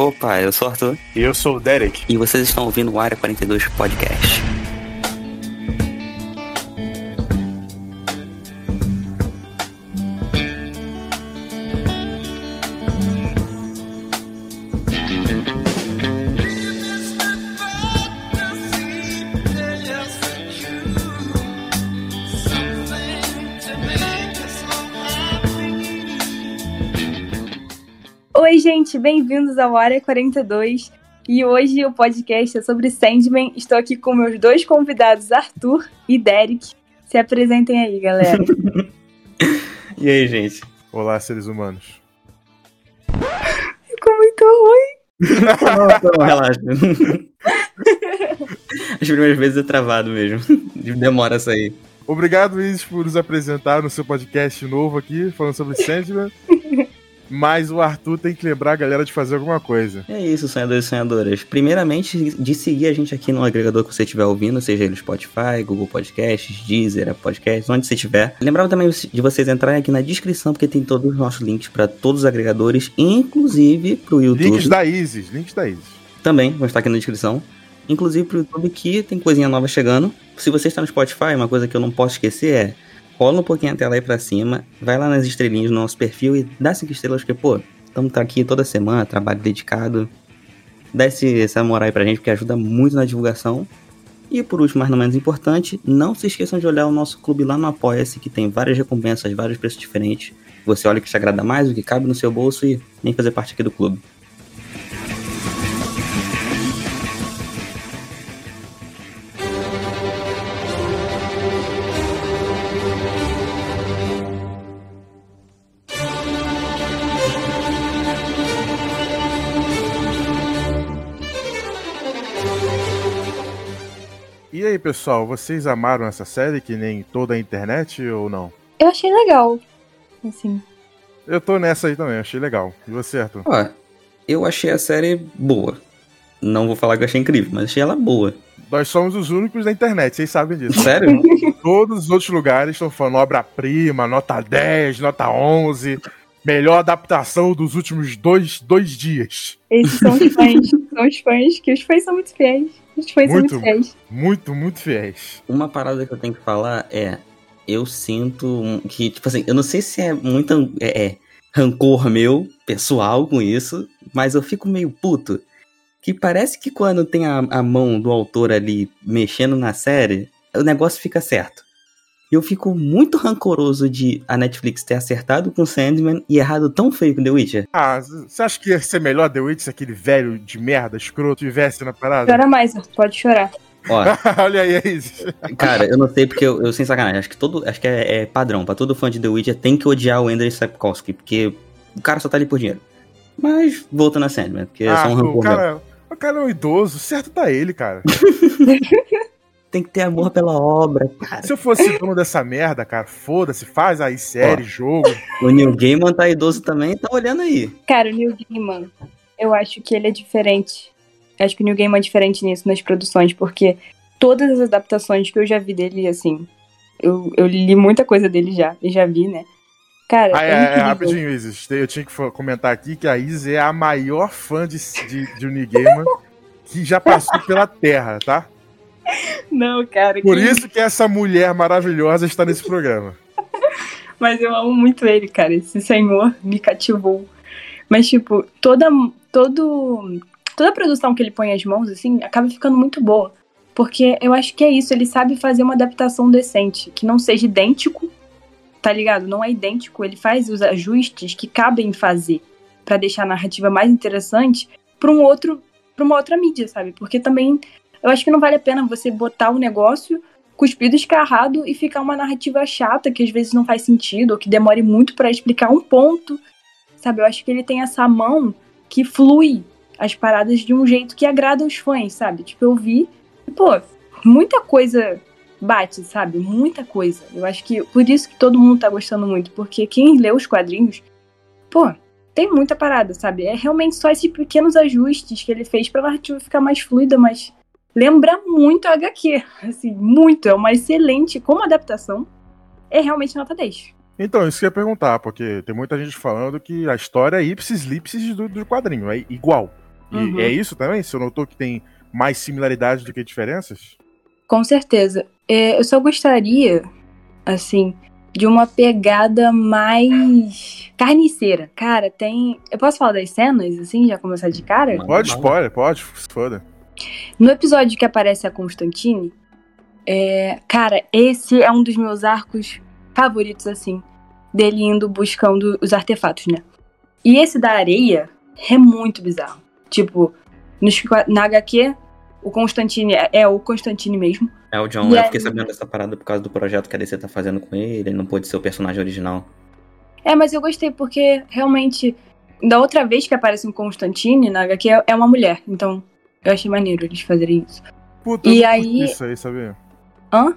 Opa, eu sou o Arthur. E eu sou o Derek. E vocês estão ouvindo o Área 42 Podcast. Bem-vindos ao Área 42. E hoje o podcast é sobre Sandman. Estou aqui com meus dois convidados, Arthur e Derek. Se apresentem aí, galera. e aí, gente? Olá, seres humanos. Ficou muito ruim. não, não, relaxa. As primeiras vezes é travado mesmo. Demora a sair. Obrigado, Isis, por nos apresentar no seu podcast novo aqui, falando sobre Sandman. Mas o Arthur tem que lembrar a galera de fazer alguma coisa. É isso, sonhadores e sonhadoras. Primeiramente, de seguir a gente aqui no agregador que você estiver ouvindo, seja ele Spotify, Google Podcasts, Deezer, Podcasts, onde você estiver. Lembrava também de vocês entrarem aqui na descrição, porque tem todos os nossos links para todos os agregadores, inclusive pro YouTube. Links da Isis, links da Isis. Também vão estar aqui na descrição. Inclusive pro YouTube que tem coisinha nova chegando. Se você está no Spotify, uma coisa que eu não posso esquecer é rola um pouquinho a tela aí pra cima, vai lá nas estrelinhas do nosso perfil e dá cinco estrelas, porque, pô, estamos tá aqui toda semana, trabalho dedicado. Dá esse, essa moral aí pra gente, porque ajuda muito na divulgação. E por último, mas não menos importante, não se esqueçam de olhar o nosso clube lá no Apoia-se, que tem várias recompensas, vários preços diferentes. Você olha o que te agrada mais, o que cabe no seu bolso e vem fazer parte aqui do clube. Pessoal, vocês amaram essa série que nem toda a internet ou não? Eu achei legal. Assim. Eu tô nessa aí também, achei legal. E você, Arthur? Ó, eu achei a série boa. Não vou falar que eu achei incrível, mas achei ela boa. Nós somos os únicos da internet, vocês sabem disso. Sério? Todos os outros lugares estão falando obra-prima, nota 10, nota 11, melhor adaptação dos últimos dois, dois dias. Esses são os fãs. são os fãs, que os fãs são muito fiéis. Os fãs muito, são muito fiéis. Muito, muito fiéis. Uma parada que eu tenho que falar é. Eu sinto que, tipo assim, eu não sei se é muito é, é, rancor meu, pessoal, com isso, mas eu fico meio puto. Que parece que quando tem a, a mão do autor ali mexendo na série, o negócio fica certo. Eu fico muito rancoroso de a Netflix ter acertado com Sandman e errado tão feio com The Witcher. Ah, você acha que ia ser melhor The Witcher se aquele velho de merda, escroto, tivesse na parada? Chora mais, pode chorar. Ó, Olha aí, Isis. cara, eu não sei porque eu, eu sem sacanagem, acho que todo, acho que é, é padrão, pra todo fã de The Witcher tem que odiar o Andrei Sapkowski, porque o cara só tá ali por dinheiro. Mas voltando a Sandman, porque é Ah, só um o rancor meu. cara, o cara é um idoso, certo tá ele, cara. Tem que ter amor pela obra, cara. Se eu fosse dono dessa merda, cara, foda-se, faz aí série, Ó. jogo. O Neil Gaiman tá idoso também, tá olhando aí. Cara, o Neil Gaiman, eu acho que ele é diferente. Eu acho que o Neil Gaiman é diferente nisso nas produções, porque todas as adaptações que eu já vi dele, assim, eu, eu li muita coisa dele já, e já vi, né? Cara, Ah, é, é, é, rapidinho, Isis. Eu tinha que comentar aqui que a Isis é a maior fã de, de, de Neil Gaiman que já passou pela Terra, tá? Não, cara. Por que- isso que essa mulher maravilhosa está nesse programa. Mas eu amo muito ele, cara. Esse senhor me cativou. Mas, tipo, toda, todo, toda produção que ele põe as mãos, assim, acaba ficando muito boa. Porque eu acho que é isso, ele sabe fazer uma adaptação decente, que não seja idêntico, tá ligado? Não é idêntico, ele faz os ajustes que cabem fazer pra deixar a narrativa mais interessante pra um outro, para uma outra mídia, sabe? Porque também eu acho que não vale a pena você botar o negócio cuspido escarrado e ficar uma narrativa chata que às vezes não faz sentido ou que demore muito pra explicar um ponto, sabe? Eu acho que ele tem essa mão que flui as paradas de um jeito que agrada os fãs, sabe? Tipo, eu vi, e, pô, muita coisa bate, sabe? Muita coisa. Eu acho que por isso que todo mundo tá gostando muito, porque quem lê os quadrinhos, pô, tem muita parada, sabe? É realmente só esses pequenos ajustes que ele fez pra narrativa ficar mais fluida, mas lembra muito a HQ, assim, muito. É uma excelente, como adaptação, é realmente nota 10. Então, isso que eu ia perguntar, porque tem muita gente falando que a história é ipsis lipsis do, do quadrinho, é igual. E Uhum. é isso também? Você notou que tem mais similaridades do que diferenças? Com certeza. É, eu só gostaria, assim, de uma pegada mais carniceira. Cara, tem. Eu posso falar das cenas, assim, já começar de cara? Pode, spoiler, pode, se foda. No episódio que aparece a Constantine, é, cara, esse é um dos meus arcos favoritos, assim, dele indo buscando os artefatos, né? E esse da areia é muito bizarro. Tipo, nos, na HQ, o Constantine é, é o Constantine mesmo. É o John, E eu fiquei aí- sabendo dessa parada por causa do projeto que a DC tá fazendo com ele, ele não pôde ser o personagem original. É, mas eu gostei porque realmente, da outra vez que aparece um Constantine na HQ, é- é uma mulher. Então, eu achei maneiro eles fazerem isso. Puta, E eu não aí- curti isso aí, sabia? Hã?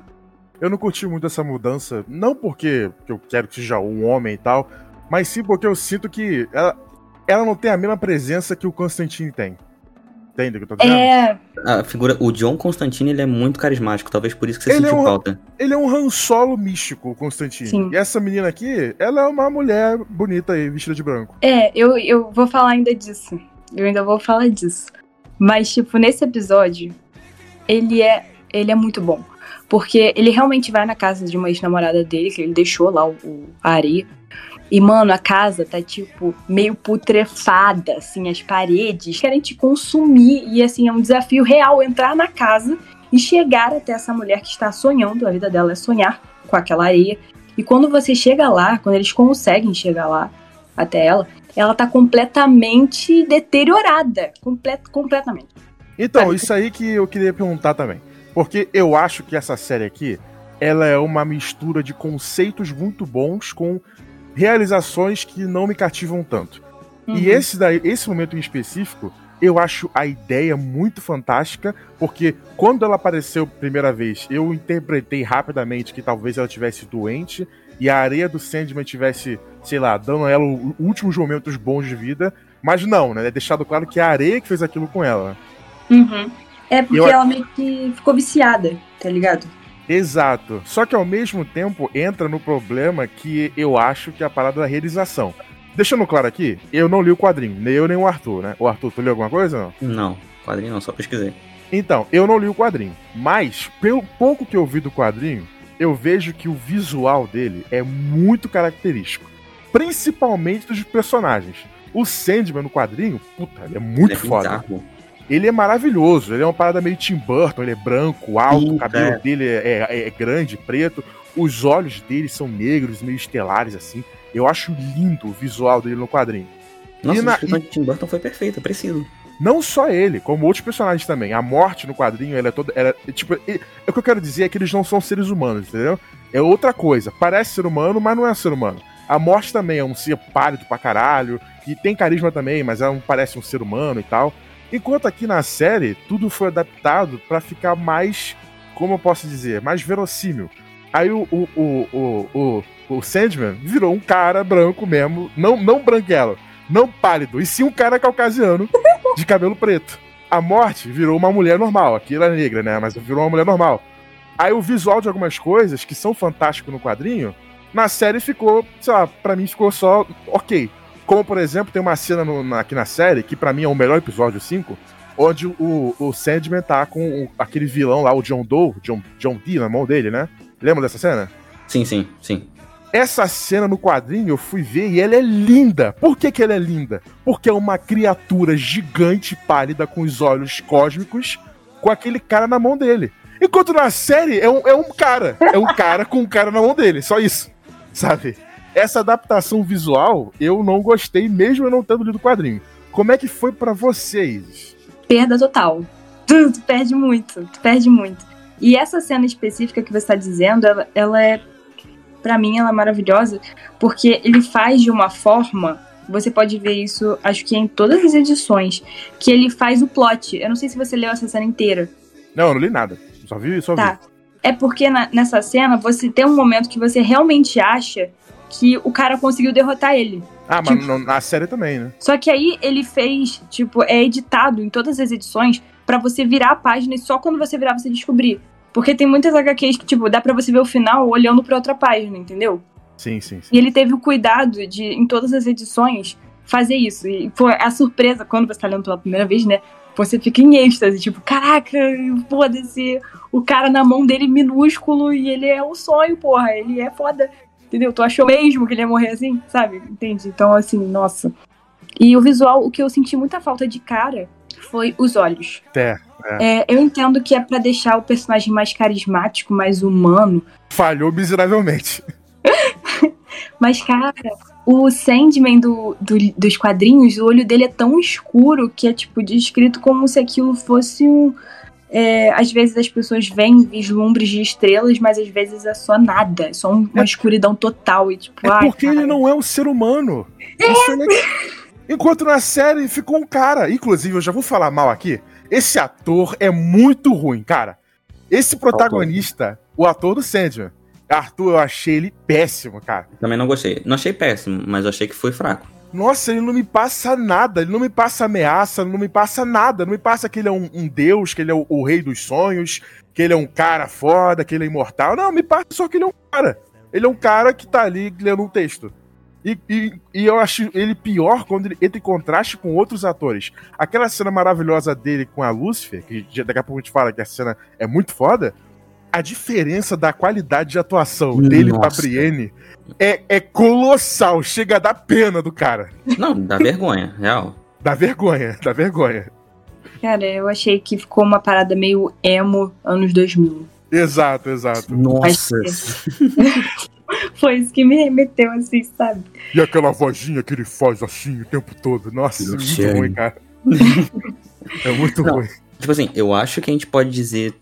Eu não curti muito essa mudança, não porque eu quero que seja um homem e tal, mas sim porque eu sinto que ela, ela não tem a mesma presença que o Constantine tem. Entende o que eu tô dizendo? É, A figura, o John Constantine, ele é muito carismático, talvez por isso que você Ele é sentiu um- falta. Ele é um Han Solo místico, o Constantine. Sim. E essa menina aqui, ela é uma mulher bonita aí, vestida de branco. É, eu, eu vou falar ainda disso. Eu ainda vou falar disso. Mas, tipo, nesse episódio, ele é, ele é muito bom. Porque ele realmente vai na casa de uma ex-namorada dele, que ele deixou lá o, o a areia. E, mano, a casa tá, tipo, meio putrefada, assim, as paredes querem te consumir. E, assim, é um desafio real entrar na casa e chegar até essa mulher que está sonhando, a vida dela é sonhar com aquela areia. E quando você chega lá, quando eles conseguem chegar lá até ela, ela tá completamente deteriorada. Complet, completamente. Então, Sabe? isso aí que eu queria perguntar também. Porque eu acho que essa série aqui, ela é uma mistura de conceitos muito bons com realizações que não me cativam tanto. E Uhum. esse, daí, esse momento em específico, eu acho a ideia muito fantástica, porque quando ela apareceu primeira vez, eu interpretei rapidamente que talvez ela tivesse doente e a areia do Sandman tivesse, sei lá, dando a ela os últimos momentos bons de vida. Mas não, né? É deixado claro que é a areia que fez aquilo com ela. Uhum. É porque Eu- ela meio que ficou viciada, tá ligado? Exato. Só que ao mesmo tempo entra no problema que eu acho que é a parada da realização. Deixando claro aqui, eu não li o quadrinho, nem eu nem o Arthur, né? O Arthur, tu leu alguma coisa? Não? Não, quadrinho não, só pesquisei. Então, eu não li o quadrinho, mas pelo pouco que eu vi do quadrinho, eu vejo que o visual dele é muito característico, principalmente dos personagens. O Sandman no quadrinho, puta, ele é muito Ele é foda. bizarro. Ele é maravilhoso, ele é uma parada meio Tim Burton, ele é branco, alto, Sim, o cabelo é. dele é, é- é grande, preto, os olhos dele são negros, meio estelares, assim. Eu acho lindo o visual dele no quadrinho. Nossa, E na- de Tim Burton foi perfeita, preciso. Não só ele, como outros personagens também. A morte no quadrinho, ela é toda. Ela, é, tipo, o que eu quero dizer é que eles não são seres humanos, entendeu? É outra coisa. Parece ser humano, mas não é ser humano. A morte também é um ser pálido pra caralho, que tem carisma também, mas ela não parece um ser humano e tal. Enquanto aqui na série, tudo foi adaptado pra ficar mais. Como eu posso dizer? Mais verossímil. Aí o, o, o, o, o, o Sandman virou um cara branco mesmo, não, não branquelo, não pálido, e sim um cara caucasiano de cabelo preto. A morte virou uma mulher normal, aqui ela é negra, né? Mas virou uma mulher normal. Aí o visual de algumas coisas que são fantásticos no quadrinho, na série ficou, sei lá, pra mim ficou só ok. Como, por exemplo, tem uma cena no- na- aqui na série, que pra mim é o melhor episódio 5, onde o, o Sandman tá com o- aquele vilão lá, o John Doe, John, John Dee na mão dele, né? Lembra dessa cena? Sim, sim, sim. Essa cena no quadrinho eu fui ver e ela é linda. Por que, que ela é linda? Porque é uma criatura gigante, pálida, com os olhos cósmicos, com aquele cara na mão dele. Enquanto na série é um, é um cara. É um cara com um cara na mão dele. Só isso. Sabe? Essa adaptação visual eu não gostei, mesmo eu não tendo lido o quadrinho. Como é que foi pra vocês? Perda total. Tu, tu perde muito, tu perde muito. E essa cena específica que você tá dizendo, ela, ela é. Pra mim, ela é maravilhosa, porque ele faz de uma forma. Você pode ver isso, acho que em todas as edições, que ele faz o plot. Eu não sei se você leu essa cena inteira. Não, eu não li nada. Só vi, só Tá. vi. É porque na- nessa cena você tem um momento que você realmente acha que o cara conseguiu derrotar ele. Ah, mas Tipo- na série também, né? Só que aí ele fez, tipo, é editado em todas as edições pra você virar a página e só quando você virar você descobrir. Porque tem muitas HQs que, tipo, dá pra você ver o final olhando pra outra página, entendeu? Sim, sim, sim. E ele teve o cuidado de, em todas as edições, fazer isso. E foi a surpresa, quando você tá lendo pela primeira vez, né? Você fica em êxtase, tipo, caraca, foda-se, o cara na mão dele minúsculo e ele é o sonho, porra, ele é foda. Entendeu? Tu achou mesmo que ele ia morrer assim, sabe? Entende? Então, assim, nossa. E o visual, o que eu senti muita falta de cara foi os olhos. É, É, eu entendo que é pra deixar o personagem mais carismático, mais humano. falhou miseravelmente. Mas, cara, o Sandman do, do- dos quadrinhos, o olho dele é tão escuro que é, tipo, descrito como se aquilo fosse um. é, às vezes as pessoas veem vislumbres de estrelas, mas às vezes é só nada. É só um- uma escuridão total. E, tipo, É ai, porque cara. ele não é um ser humano. Isso é. Enquanto na série ficou um cara. Inclusive, eu já vou falar mal aqui. Esse ator é muito ruim, cara. Esse protagonista, o ator do Sandman, Arthur, eu achei ele péssimo, cara. Também não gostei. Não achei péssimo, mas eu achei que foi fraco. Nossa, ele não me passa nada, ele não me passa ameaça, não me passa nada. Não me passa que ele é um, um deus, que ele é o, o rei dos sonhos, que ele é um cara foda, que ele é imortal. Não, me passa só que ele é um cara. Ele é um cara que tá ali lendo um texto. E, e, e eu acho ele pior quando ele entra em contraste com outros atores. Aquela cena maravilhosa dele com a Lucifer, que daqui a pouco a gente fala que a cena é muito foda. A diferença da qualidade de atuação dele pra Nossa. Brienne é, é colossal. Chega a dar pena do cara. Não, dá vergonha, real. Dá vergonha, dá vergonha. Cara, eu achei que ficou uma parada meio emo anos 2000. Exato, exato. Nossa. Foi isso que me remeteu, assim, sabe? E aquela vozinha que ele faz assim o tempo todo. Nossa, é muito ruim, cara. é muito Não. ruim. Tipo assim, eu acho que a gente pode dizer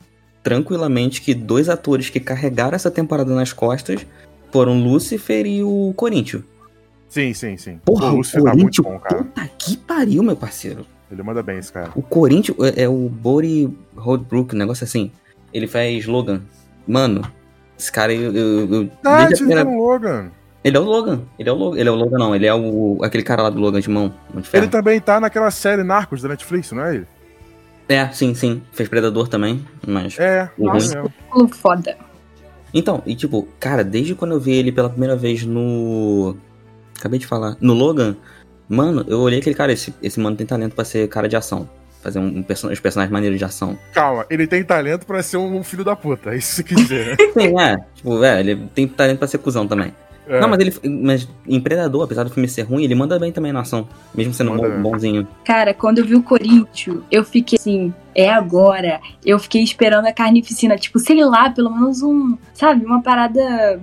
tranquilamente que dois atores que carregaram essa temporada nas costas foram Lucifer e o Corinthians. Sim, sim, sim. Porra, o o tá muito bom, cara. puta que pariu, meu parceiro. Ele manda bem esse cara. O Corinthians é, é o Bori Roadbrook, um negócio assim. Ele faz Logan. Mano, esse cara, eu. eu, eu- Ah, desde primeira- Logan. Ele é o Logan. Ele é o Logan. Ele é o Logan, não. Ele é o. aquele cara lá do Logan de mão. de. Ele também tá naquela série Narcos da Netflix, não é ele? É, sim, sim. Fez Predador também, mas. É, O é ruim. foda. Então, e tipo, cara, desde quando eu vi ele pela primeira vez no. Acabei de falar. No Logan, mano, eu olhei aquele cara, esse, esse mano tem talento pra ser cara de ação. Fazer um, um person- personagens maneiros de ação. Calma, ele tem talento pra ser um filho da puta. É isso que você quer dizer, né? Sim, é. Tipo, é, ele tem talento pra ser cuzão também. É. Não, mas ele. Mas em Predador, apesar do filme ser ruim, ele manda bem também na ação. Mesmo sendo Manda bom- bonzinho. Cara, quando eu vi o Corinthians, eu fiquei assim, é agora. Eu fiquei esperando a carnificina, tipo, sei lá, pelo menos um, sabe, uma parada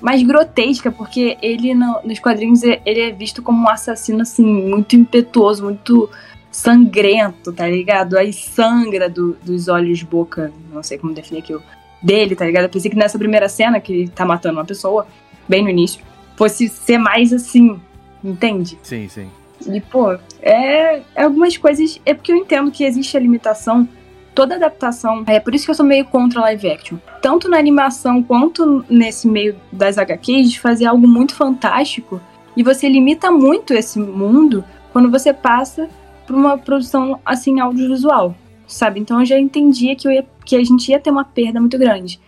mais grotesca, porque ele no- nos quadrinhos ele é visto como um assassino assim, muito impetuoso, muito sangrento, tá ligado? Aí sangra do- dos olhos boca, não sei como definir aquilo, dele, tá ligado? Eu pensei que nessa primeira cena que ele tá matando uma pessoa, bem no início, fosse ser mais assim, entende? Sim, sim. E, pô, é, é algumas coisas. É porque eu entendo que existe a limitação. Toda adaptação. É por isso que eu sou meio contra live action. Tanto na animação quanto nesse meio das HQs, de fazer algo muito fantástico. E você limita muito esse mundo quando você passa por uma produção assim audiovisual. Sabe? Então eu já entendia que, eu ia, que a gente ia ter uma perda muito grande.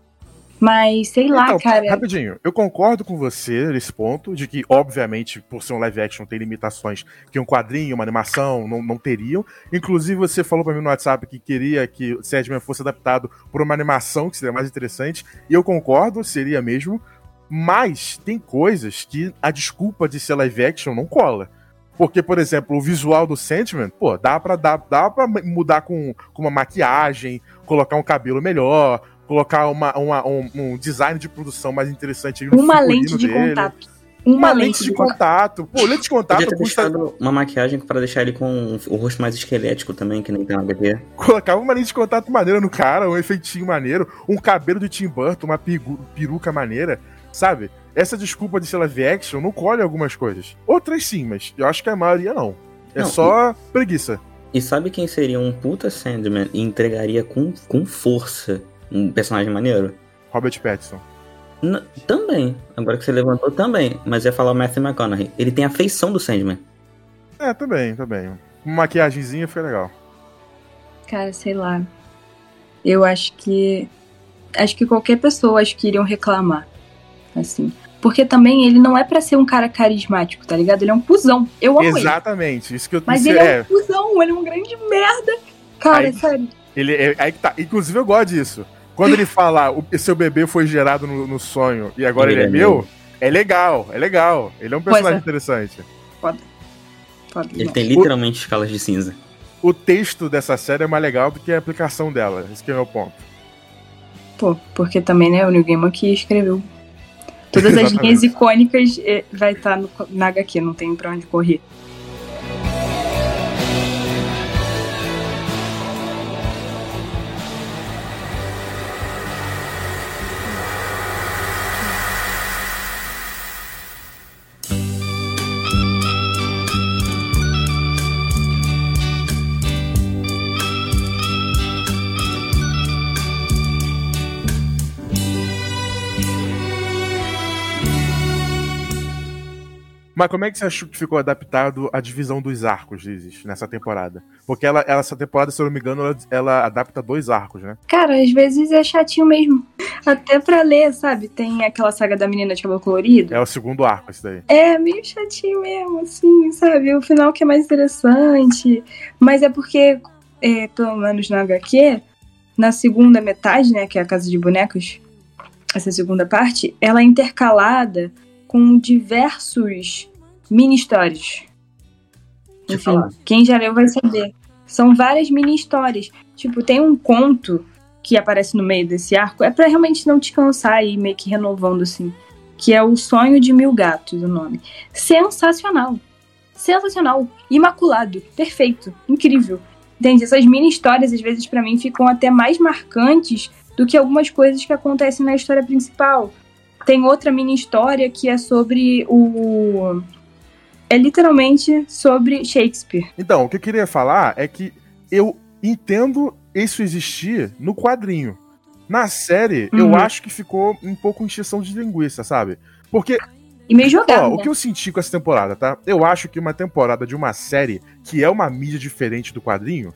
Mas, sei lá, Então, cara. Rapidinho, eu concordo com você nesse ponto, de que, obviamente, por ser um live action, tem limitações que um quadrinho, uma animação não, não teriam. Inclusive, você falou pra mim no WhatsApp que queria que o Sandman fosse adaptado por uma animação, que seria mais interessante, e eu concordo, seria mesmo. Mas tem coisas que a desculpa de ser live action não cola. Porque, por exemplo, o visual do Sandman, pô, dá pra, dá, dá pra mudar com, com uma maquiagem, colocar um cabelo melhor, colocar uma, uma- um, um design de produção mais interessante Uma lente de dele. contato. Uma, lente de contato. Pô, lente de contato Podia ter custa. uma maquiagem pra deixar ele com o rosto mais esquelético também, que nem tem na HQ. Colocava uma lente de contato maneira no cara, um efeitinho maneiro, um cabelo de Tim Burton, uma peruca maneira, sabe? Essa desculpa de ser live action não colhe algumas coisas. Outras sim, mas eu acho que a maioria não. É Não, só preguiça. E sabe quem seria um puta Sandman e entregaria com, com força um personagem maneiro? Robert Pattinson. N- também. Agora que você levantou, também. Mas eu ia falar o Matthew McConaughey. Ele tem a feição do Sandman. É, também, também. Uma maquiagemzinha foi legal. Cara, sei lá. Eu acho que. Acho que qualquer pessoa acho que iriam reclamar. Assim. Porque também ele não é pra ser um cara carismático, tá ligado? Ele é um cuzão. Eu amo ele. Exatamente, isso que eu Mas ele é um cuzão, ele é um grande merda. Cara, Aí- sério. Ele é, aí que tá. Inclusive, eu gosto disso. Quando ele fala o seu bebê foi gerado no, no sonho e agora ele, é, meu, é legal, é legal. Ele é um personagem é. interessante. Foda Ele demais. tem literalmente escalas de cinza. O texto dessa série é mais legal do que a aplicação dela. Esse que é o meu ponto. Pô, porque também, né, o New Gaiman que escreveu. Todas as linhas icônicas eh, vai estar na HQ, não tem pra onde correr. Mas como é que você achou que ficou adaptado a divisão dos arcos, Isis, nessa temporada? Porque ela, ela- essa temporada, se eu não me engano, ela, ela adapta dois arcos, né? Cara, às vezes é chatinho mesmo. Até pra ler, sabe? Tem aquela saga da menina de cabelo colorido. É o segundo arco, esse daí. É meio chatinho mesmo, assim, sabe? O final que é mais interessante. Mas é porque, é, pelo menos na HQ, na segunda metade, né, que é a Casa de Bonecos, essa segunda parte, ela é intercalada com diversos mini-histórias. Enfim, falar. quem já leu vai saber. São várias mini-histórias. Tipo, tem um conto que aparece no meio desse arco, é pra realmente não te cansar e meio que renovando, assim que é O Sonho de Mil Gatos, o nome. Sensacional. Sensacional. Imaculado. Perfeito. Incrível. Entende? Essas mini histórias, às vezes, pra mim, ficam até mais marcantes do que algumas coisas que acontecem na história principal. Tem outra mini história que é sobre o. É literalmente sobre Shakespeare. Então, o que eu queria falar é que eu entendo isso existir no quadrinho. Na série, eu Uhum. acho que ficou um pouco encheção de linguiça, sabe? Porque E meio jogado. Ó, o que eu senti com essa temporada, tá? Eu acho que uma temporada de uma série que é uma mídia diferente do quadrinho,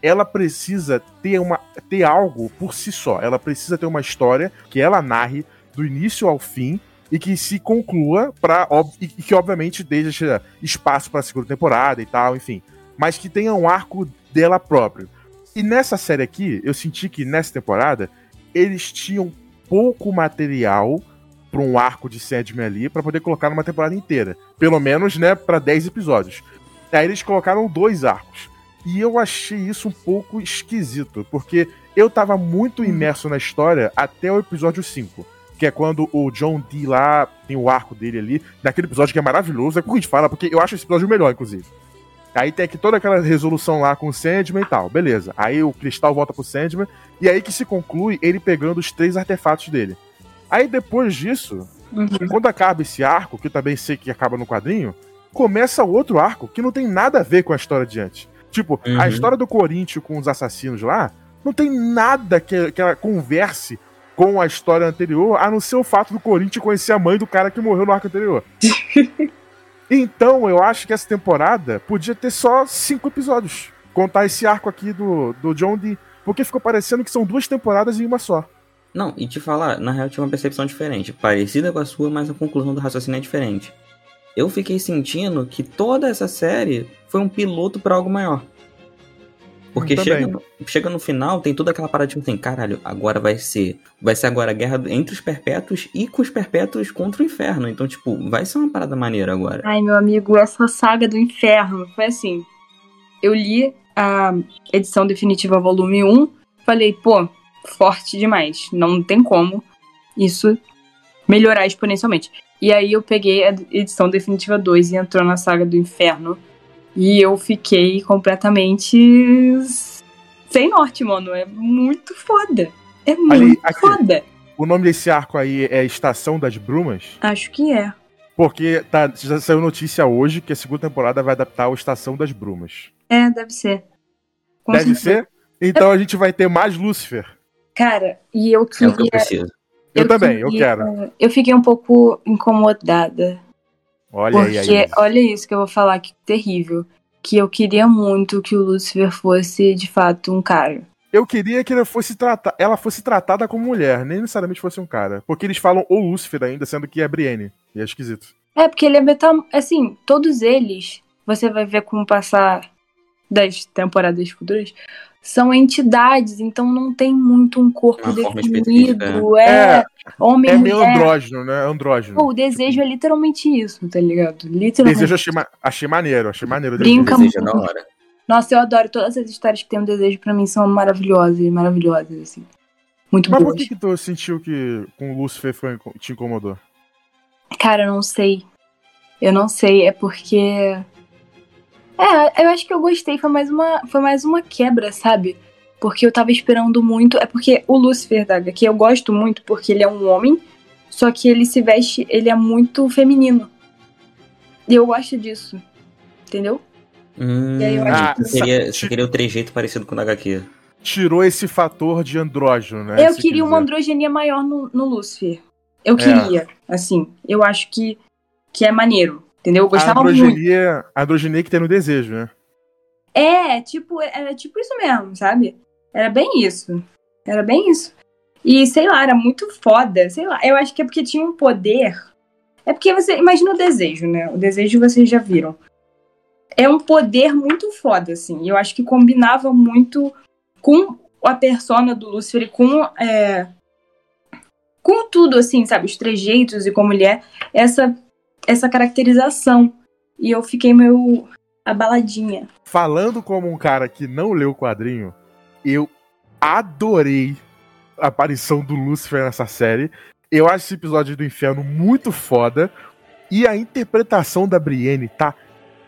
ela precisa ter, uma, ter algo por si só. Ela precisa ter uma história que ela narre do início ao fim e que se conclua para e que obviamente deixe espaço para a segunda temporada e tal, enfim, mas que tenha um arco dela próprio. E nessa série aqui, eu senti que nessa temporada eles tinham pouco material para um arco de Sandman ali para poder colocar numa temporada inteira, pelo menos, né, para 10 episódios. Aí eles colocaram dois arcos. E eu achei isso um pouco esquisito, porque eu tava muito imerso na história até o episódio 5 que é quando o John Dee lá tem o arco dele ali, naquele episódio que é maravilhoso, é como a gente fala, porque eu acho esse episódio o melhor, inclusive. Aí tem aqui toda aquela resolução lá com o Sandman e tal, beleza. Aí o Cristal volta pro Sandman, e aí que se conclui ele pegando os três artefatos dele. Aí depois disso, Uhum. quando acaba esse arco, que eu também sei que acaba no quadrinho, começa outro arco que não tem nada a ver com a história de antes. Tipo, a Uhum. história do Corinthians com os assassinos lá, não tem nada que, que ela converse com a história anterior, a não ser o fato do Corinthians conhecer a mãe do cara que morreu no arco anterior. então, eu acho que essa temporada podia ter só cinco episódios. Contar esse arco aqui do, do John Dee. Porque ficou parecendo que são duas temporadas em uma só. Não, e te falar, na real tinha uma percepção diferente, parecida com a sua, mas a conclusão do raciocínio é diferente. Eu fiquei sentindo que toda essa série foi um piloto pra algo maior. Porque chega no, chega no final, tem toda aquela parada tipo assim, caralho, agora vai ser. Vai ser agora a guerra entre os perpétuos e com os perpétuos contra o inferno. Então, tipo, vai ser uma parada maneira agora. Ai, meu amigo, essa saga do inferno foi assim. Eu li a edição definitiva volume 1, falei, pô, forte demais. Não tem como isso melhorar exponencialmente. E aí eu peguei a edição definitiva 2 e entrou na saga do inferno. E eu fiquei completamente sem norte, mano. É muito foda. É muito aqui. foda. O nome desse arco aí é Estação das Brumas. Acho que é. Porque tá, já saiu notícia hoje que a segunda temporada vai adaptar o Estação das Brumas. É, deve ser. Com Deve certeza. ser? Então a gente vai ter mais Lúcifer. Cara, e eu É o que eu queria. preciso. Eu, também, eu queria- quero. Eu fiquei um pouco incomodada. Olha aí, porque, aí. olha isso que eu vou falar, que terrível. Que eu queria muito que o Lucifer fosse, de fato, um cara. Eu queria que ela fosse, trata ela fosse tratada como mulher, nem necessariamente fosse um cara. Porque eles falam o Lúcifer ainda, sendo que é Brienne. E é esquisito. É, porque ele é metam... Assim, todos eles, você vai ver com o passar das temporadas futuras, são entidades, então não tem muito um corpo definido. É, É, homem, É meio mulher. andrógeno, né? Andrógeno. Pô, o desejo é literalmente isso, tá ligado? Literalmente. Desejo eu achei, ma- achei maneiro, achei maneiro. Brinca desejo. Deseja na hora. Nossa, eu adoro. Todas as histórias que tem um desejo pra mim são maravilhosas, maravilhosas, assim. Muito Mas por boas. que, que tu sentiu que com o Lúcifer foi, te incomodou? Cara, eu não sei. Eu não sei, é porque. É, eu acho que eu gostei, foi mais uma, foi mais uma quebra, sabe? Porque eu tava esperando muito. É porque o Lucifer da que eu gosto muito porque ele é um homem, só que ele se veste, ele é muito feminino. E eu gosto disso. Entendeu? Hum, E aí eu acho ah, que- você, queria, você queria o trejeito parecido com o da HQ. Tirou esse fator de andrógeno, né? eu queria uma androgenia maior no, no Lucifer. Eu É. queria, assim. Eu acho que, que é maneiro. Entendeu? Eu A gostava muito. androgenia, a androgenia que tem no desejo, né? É, tipo, era tipo isso mesmo, sabe? Era bem isso. Era bem isso. E, sei lá, era muito foda. Sei lá, eu acho que é porque tinha um poder. É porque você. Imagina o desejo, né? O desejo vocês já viram. É um poder muito foda, assim. Eu acho que combinava muito com a persona do Lúcifer e com. É, com tudo, assim, sabe? Os trejeitos e como ele é. Essa, essa caracterização. E eu fiquei meio abaladinha. Falando como um cara que não leu o quadrinho, eu adorei a aparição do Lúcifer nessa série. Eu acho esse episódio do inferno muito foda. E a interpretação da Brienne tá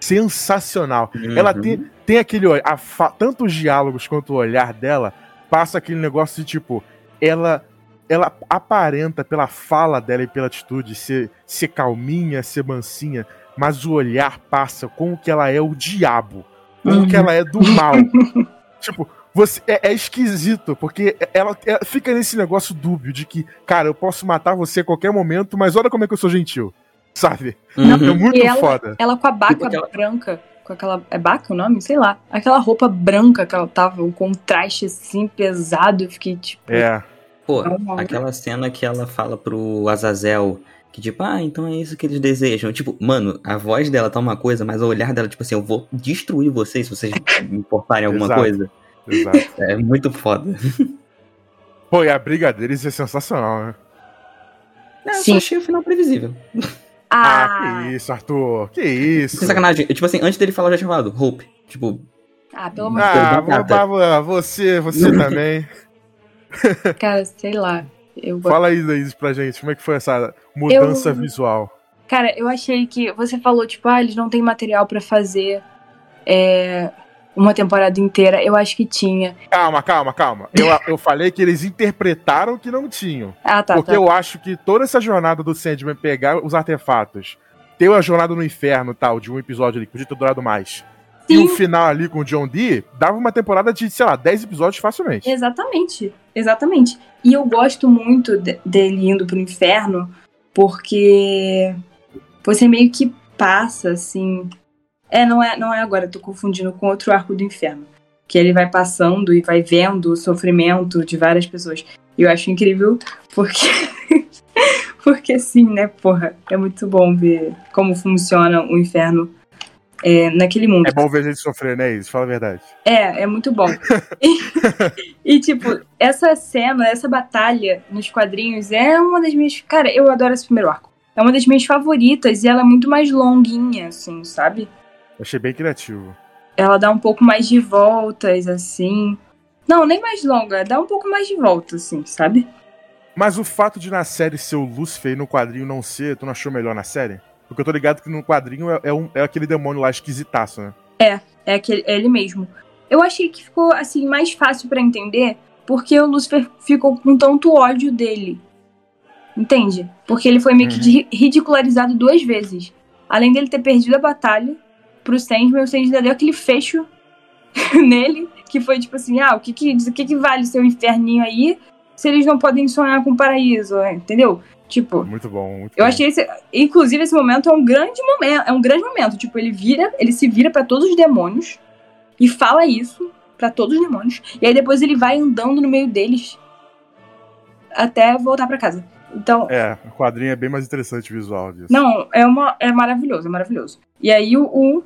sensacional. Ela Uhum. tem, tem aquele olhar, tanto os diálogos quanto o olhar dela, passa aquele negócio de tipo, ela ela aparenta pela fala dela e pela atitude ser, ser calminha, ser mansinha, mas o olhar passa como que ela é o diabo, como Uhum. que ela é do mal. tipo, você é, é esquisito, porque ela, ela fica nesse negócio dúbio de que, cara, eu posso matar você a qualquer momento, mas olha como é que eu sou gentil, sabe? Uhum. É muito ela- foda. Ela com a baca Tipo aquela- branca, com aquela. É baca o nome? Sei lá. Aquela roupa branca que ela tava, um contraste assim pesado. Eu fiquei tipo. É. Pô, Uhum. aquela cena que ela fala pro Azazel que tipo, ah, então é isso que eles desejam. Tipo, mano, a voz dela tá uma coisa, mas o olhar dela, tipo assim, eu vou destruir vocês se vocês me importarem alguma Exato. coisa. Exato. É muito foda. Pô, e a briga deles é sensacional, né? É, eu Sim. só achei o final previsível. Ah, Ah, que isso, Arthur. Que isso. Sem sacanagem. Eu, tipo assim, antes dele falar, eu já tinha falado, Hope. Tipo, ah, pelo amor Ah, Batata. vou dar você, você também. cara, sei lá. Eu vou- Fala aí, Laís, pra gente, como é que foi essa mudança Eu- visual? Cara, eu achei que. Você falou, tipo, ah, eles não têm material pra fazer é, uma temporada inteira. Eu acho que tinha. Calma, calma, calma. Eu, eu falei que eles interpretaram que não tinham. Ah, tá, porque tá. eu acho que toda essa jornada do Sandman pegar os artefatos, ter a jornada no inferno tal, de um episódio ali, que podia ter durado mais. E Sim. um final ali com o John Dee, dava uma temporada de, sei lá, 10 episódios facilmente. Exatamente, exatamente. E eu gosto muito de- dele indo pro inferno, porque você meio que passa, assim. É, não é, não é agora, tô confundindo com outro arco do inferno. Que ele vai passando e vai vendo o sofrimento de várias pessoas. E eu acho incrível, porque. porque sim, né, porra? É muito bom ver como funciona o inferno é, naquele mundo. É bom ver a gente sofrer, né, Isso? Fala a verdade. É, é muito bom. E, e, tipo, essa cena, essa batalha nos quadrinhos é uma das minhas. Cara, eu adoro esse primeiro arco. É uma das minhas favoritas e ela é muito mais longuinha, assim, sabe? Achei bem criativo. Ela dá um pouco mais de voltas, assim. Não, nem mais longa, dá um pouco mais de volta, assim, sabe? Mas o fato de na série ser o Lucifer e no quadrinho não ser, tu não achou melhor na série? Porque eu tô ligado que no quadrinho é, é um- é aquele demônio lá esquisitaço, né? É, aquele, é ele mesmo. Eu achei que ficou, assim, mais fácil pra entender porque o Lucifer ficou com tanto ódio dele. Entende? Porque ele foi meio que Uhum. ri- ridicularizado duas vezes. Além dele ter perdido a batalha pro Sandman, o Sandman deu aquele fecho nele, que foi tipo assim, ah, o que que, o que que vale seu inferninho aí se eles não podem sonhar com o paraíso, entendeu? Tipo, Muito bom, muito eu bom. achei esse, inclusive esse momento é um grande momento, é um grande momento, tipo, ele vira, ele se vira pra todos os demônios e fala isso pra todos os demônios. E aí depois ele vai andando no meio deles até voltar pra casa. Então, É, o quadrinho é bem mais interessante o visual disso. não, é, uma, é maravilhoso, é maravilhoso. E aí o, o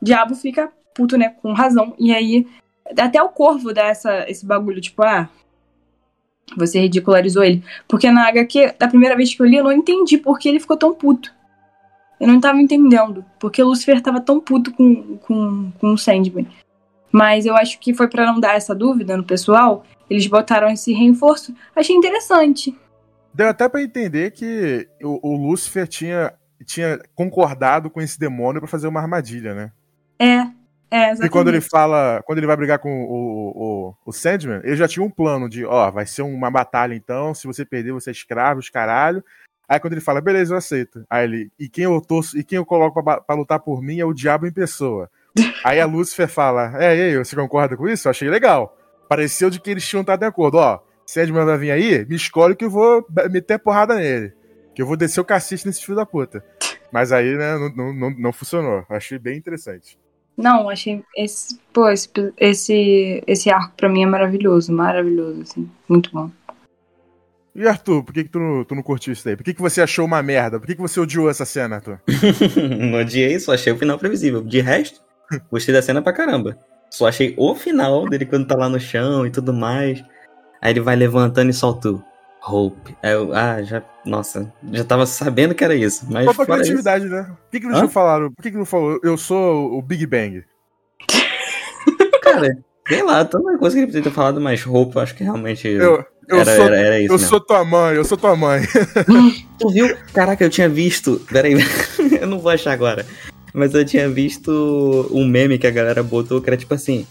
diabo fica puto, né? Com razão. E aí até o corvo dá essa, esse bagulho, tipo, ah, você ridicularizou ele. Porque na HQ, da primeira vez que eu li, eu não entendi por que ele ficou tão puto. Eu não tava entendendo. Porque o Lucifer tava tão puto com, com, com o Sandman. Mas eu acho que foi pra não dar essa dúvida no pessoal. Eles botaram esse reforço. Achei interessante. Deu até pra entender que o, o Lúcifer tinha, tinha concordado com esse demônio pra fazer uma armadilha, né? É, é. E quando ele fala, quando ele vai brigar com o, o, o Sandman, ele já tinha um plano de, ó, vai ser uma batalha então, se você perder, você é escravo, os caralho. Aí quando ele fala, beleza, eu aceito. Aí ele, e quem eu torço, e quem eu coloco pra, pra lutar por mim é o diabo em pessoa. Aí a Lúcifer fala, é, e aí, você concorda com isso? Eu achei legal. Pareceu de que eles tinham estado de acordo, ó, Sandman vai vir aí, me escolhe que eu vou meter porrada nele. Que eu vou descer o cacete nesse filho da puta. Mas aí, né, não, não, não funcionou. Achei bem interessante. Não, achei esse, pô, esse, esse, esse arco pra mim é maravilhoso, maravilhoso, assim, muito bom. E Arthur, por que, que tu, não, tu não curtiu isso daí? Por que, que você achou uma merda? Por que, que você odiou essa cena, Arthur? não odiei, só achei o final previsível. De resto, gostei da cena pra caramba. Só achei o final dele quando tá lá no chão e tudo mais. Aí ele vai levantando e solta o Hope. Eu, ah, já. Nossa, já tava sabendo que era isso. Mas fora isso, criatividade, né? Por que, que não falaram? Por que, que não falou? Eu sou o Big Bang. cara, sei lá, toda coisa que ele podia ter falado, mas eu acho que realmente Eu, eu, era, sou, era, era isso eu mesmo. sou tua mãe, eu sou tua mãe. Tu viu? Caraca, eu tinha visto. Peraí, eu não vou achar agora. Mas eu tinha visto um meme que a galera botou que era tipo assim.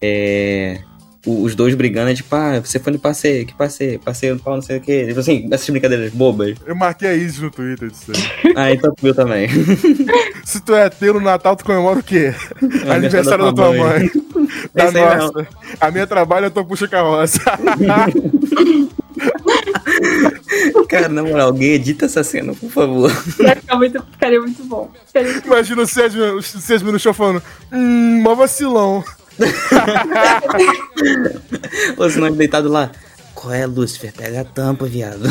É. Os dois brigando, é tipo, ah, você foi no passeio, que passeio? Passeio no pau, não sei o quê. Tipo assim, essas brincadeiras bobas. Eu marquei a Isis no Twitter disso aí. Ah, então tu viu também. Se tu é ateu no Natal, tu comemora o quê? Aniversário da tua mãe. Da Esse nossa. A minha trabalho, eu tô puxa carroça. Cara, na moral, alguém edita essa cena, por favor. Vai ficar muito, ficaria muito bom. Ficaria muito- Imagina o Sérgio, o Sérgio no show falando, hum, mó vacilão. Senão ele deitado lá. Qual é, Lúcifer? Pega a tampa, viado.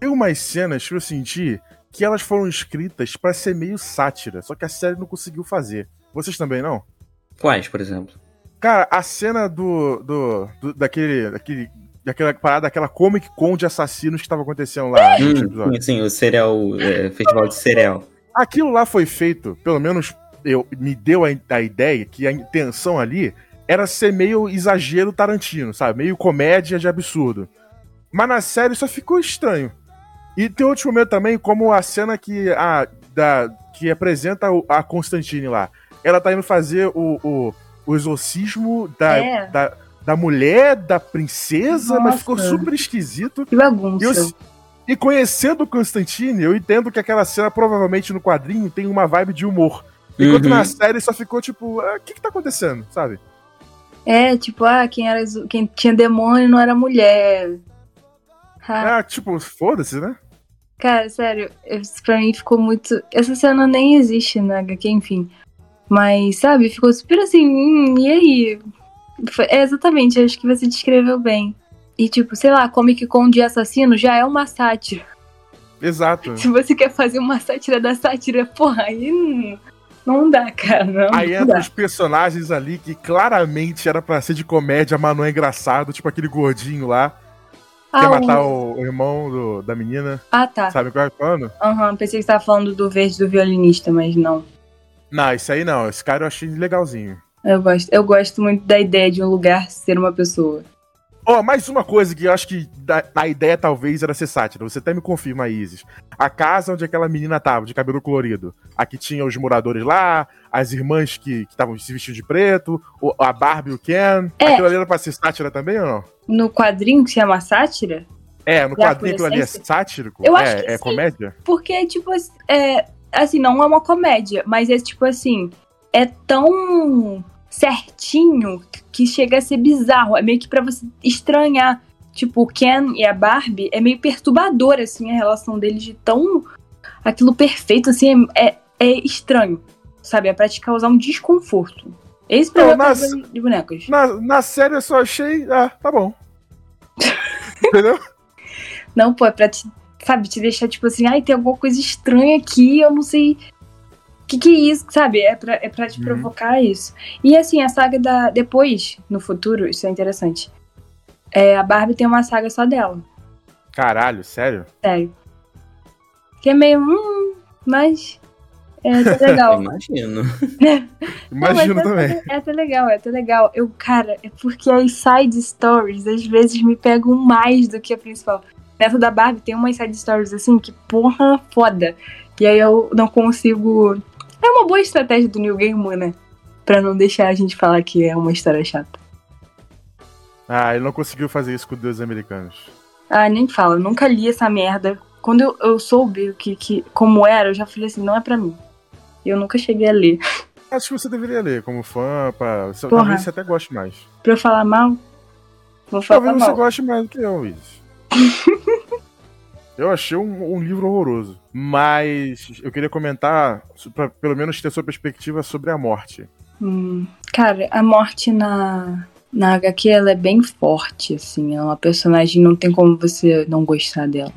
Tem umas cenas que eu senti que elas foram escritas pra ser meio sátira, só que a série não conseguiu fazer. Vocês também não? Quais, por exemplo? Cara, a cena do. do, do- daquele. daquele. Daquela parada, daquela Comic Con de assassinos que tava acontecendo lá. Hum, sim, o cereal, é, festival de cereal. Aquilo lá foi feito, pelo menos eu, me deu a, a ideia que a intenção ali era ser meio exagero Tarantino, sabe? Meio comédia de absurdo. Mas na série só ficou estranho. E tem outro momento também, como a cena que a da, que apresenta o- a Constantine lá. Ela tá indo fazer o, o, o exorcismo da, É. da, da mulher, da princesa, mas Nossa. ficou super esquisito. Que bagunça. E, eu- e conhecendo o Constantine, eu entendo que aquela cena provavelmente no quadrinho tem uma vibe de humor. Enquanto Uhum. na série só ficou tipo, "Ah, o que que tá acontecendo, sabe? É, tipo, ah, quem, era, quem tinha demônio não era mulher. Ah, Ah, tipo, foda-se, né? Cara, sério, isso pra mim ficou muito. Essa cena nem existe na HQ, enfim. Mas, sabe, ficou super assim, hum, e aí? Foi- É, exatamente, acho que você descreveu bem. E, tipo, sei lá, Comic Con de assassino já é uma sátira. Exato. Se você quer fazer uma sátira da sátira, porra, aí não, não dá, cara. Não, Aí entra dá. os personagens ali que claramente era pra ser de comédia, mas não é engraçado, tipo aquele gordinho lá, Ah, quer matar o, o irmão do- da menina. ah, tá. Sabe qual é o plano? Aham, pensei que você tava falando do verde do violinista, mas não. Não, isso aí não. Esse cara eu achei legalzinho. Eu gosto, eu gosto muito da ideia de um lugar ser uma pessoa. Ó, mais uma coisa que eu acho que da- a ideia talvez era ser sátira. Você até me confirma, Isis. A casa onde aquela menina tava, de cabelo colorido. Aqui tinha os moradores lá, as irmãs que estavam se vestindo de preto, a Barbie e o Ken. É. Aquilo ali era pra ser sátira também ou não? No quadrinho que se chama sátira, É, no a quadrinho aquilo ali é sático? Eu é, acho que é sim. comédia? Porque, tipo, é, assim, não é uma comédia, mas é tipo assim, é tão certinho que chega a ser bizarro. É meio que pra você estranhar. Tipo, o Ken e a Barbie é meio perturbador, assim, a relação deles de tão. aquilo perfeito, assim, é, é estranho. Sabe? É pra te causar um desconforto. Esse Não, problema nas- de bonecos. Na, na série eu só achei. Ah, tá bom. Entendeu? Não, pô, é pra te, sabe, te deixar tipo assim, ai, tem alguma coisa estranha aqui, eu não sei. O que, que é isso, sabe? É pra, é pra te Uhum. provocar isso. E assim, a saga da. Depois, no futuro, isso é interessante. É, a Barbie tem uma saga só dela, Caralho, sério? sério. Que é meio. Hum, mas. É até legal. Imagino. Imagino Não, também. É, é até legal, é até legal. Eu, cara, é porque as side stories às vezes me pegam mais do que a principal. Nessa da Barbie tem umas side stories assim que, porra, foda. E aí eu não consigo. É uma boa estratégia do New Game, né? Pra não deixar a gente falar que é uma história chata. Ah, ele não conseguiu fazer isso com deuses americanos. Ah, nem fala, eu nunca li essa merda. Quando eu, eu soube o que, que, como era, eu já falei assim, não é pra mim. Eu nunca cheguei a ler. Acho que você deveria ler como fã, pra... Porra. talvez você até goste mais. Pra eu falar mal, vou falar Talvez você mal. goste mais do que eu, Luiz. eu achei um, um livro horroroso. Mas eu queria comentar, pra pelo menos ter sua perspectiva sobre a morte. Hum, cara, a morte na, na HQ ela é bem forte, assim. É uma personagem, não tem como você não gostar dela.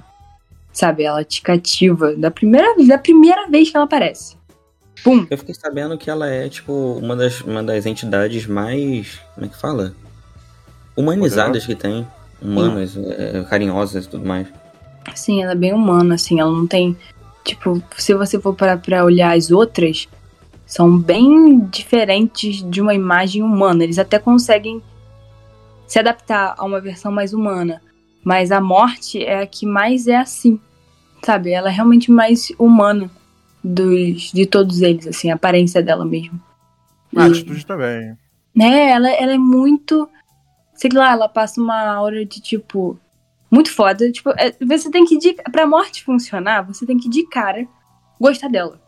Sabe, ela te cativa da primeira vez, da primeira vez que ela aparece. Pum! Eu fiquei sabendo que ela é, tipo, uma das, uma das entidades mais. Como é que fala? Humanizadas que tem. Humanas, é, carinhosas e tudo mais. Sim, ela é bem humana, assim. Ela não tem. Tipo, se você for parar pra olhar as outras, são bem diferentes de uma imagem humana. Eles até conseguem se adaptar a uma versão mais humana. Mas a morte é a que mais é assim. Sabe? Ela é realmente mais humana dos, de todos eles, assim, a aparência dela mesmo. A E- atitude também. né, ela, ela é muito. Sei lá, ela passa uma aura de tipo. Muito foda. Tipo, é, você tem que. De, pra morte funcionar, você tem que de cara gostar dela.